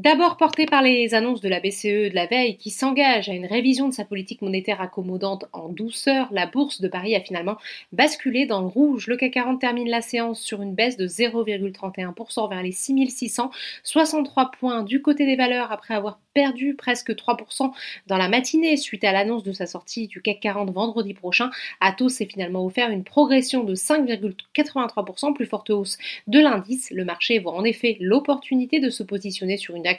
D'abord porté par les annonces de la BCE de la veille qui s'engage à une révision de sa politique monétaire accommodante en douceur, la bourse de Paris a finalement basculé dans le rouge. Le CAC 40 termine la séance sur une baisse de 0,31% vers les 6663 points du côté des valeurs après avoir perdu presque 3% dans la matinée suite à l'annonce de sa sortie du CAC 40 vendredi prochain. Atos s'est finalement offert une progression de 5,83%, plus forte hausse de l'indice. Le marché voit en effet l'opportunité de se positionner sur une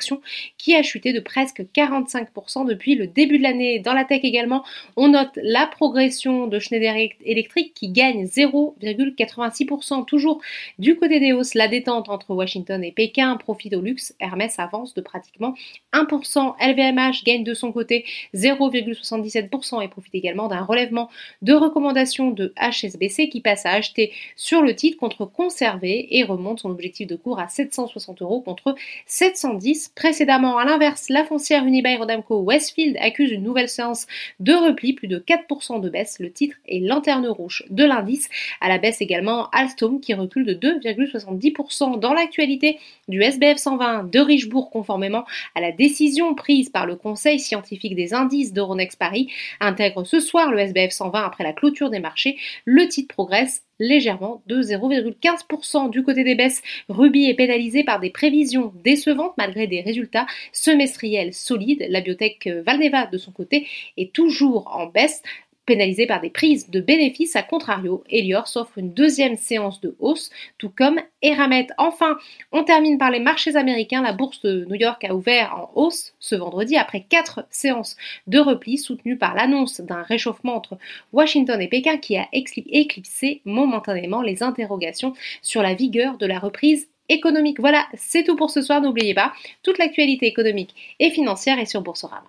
qui a chuté de presque 45% depuis le début de l'année. Dans la tech également, on note la progression de Schneider Electric qui gagne 0,86%. Toujours du côté des hausses, la détente entre Washington et Pékin profite au luxe. Hermès avance de pratiquement 1%. LVMH gagne de son côté 0,77% et profite également d'un relèvement de recommandation de HSBC qui passe à acheter sur le titre contre conserver et remonte son objectif de cours à 760 euros contre 710 précédemment. À l'inverse, la foncière Unibail Rodamco Westfield accuse une nouvelle séance de repli, plus de 4% de baisse. Le titre est lanterne rouge de l'indice. À la baisse également, Alstom qui recule de 2,70%. Dans l'actualité du SBF 120 de Richebourg, conformément à la décision prise par le Conseil scientifique des indices d'Euronext Paris, intègre ce soir le SBF 120 après la clôture des marchés. Le titre progresse légèrement de 0,15% du côté des baisses. Ruby est pénalisé par des prévisions décevantes malgré des résultats semestriels solides. La biotech Valneva de son côté est toujours en baisse pénalisé par des prises de bénéfices. À contrario, Elior s'offre une deuxième séance de hausse, tout comme Eramet. Enfin, on termine par les marchés américains. La bourse de New York a ouvert en hausse ce vendredi après quatre séances de repli soutenues par l'annonce d'un réchauffement entre Washington et Pékin qui a éclipsé momentanément les interrogations sur la vigueur de la reprise économique. Voilà, c'est tout pour ce soir. N'oubliez pas, toute l'actualité économique et financière est sur Boursorama.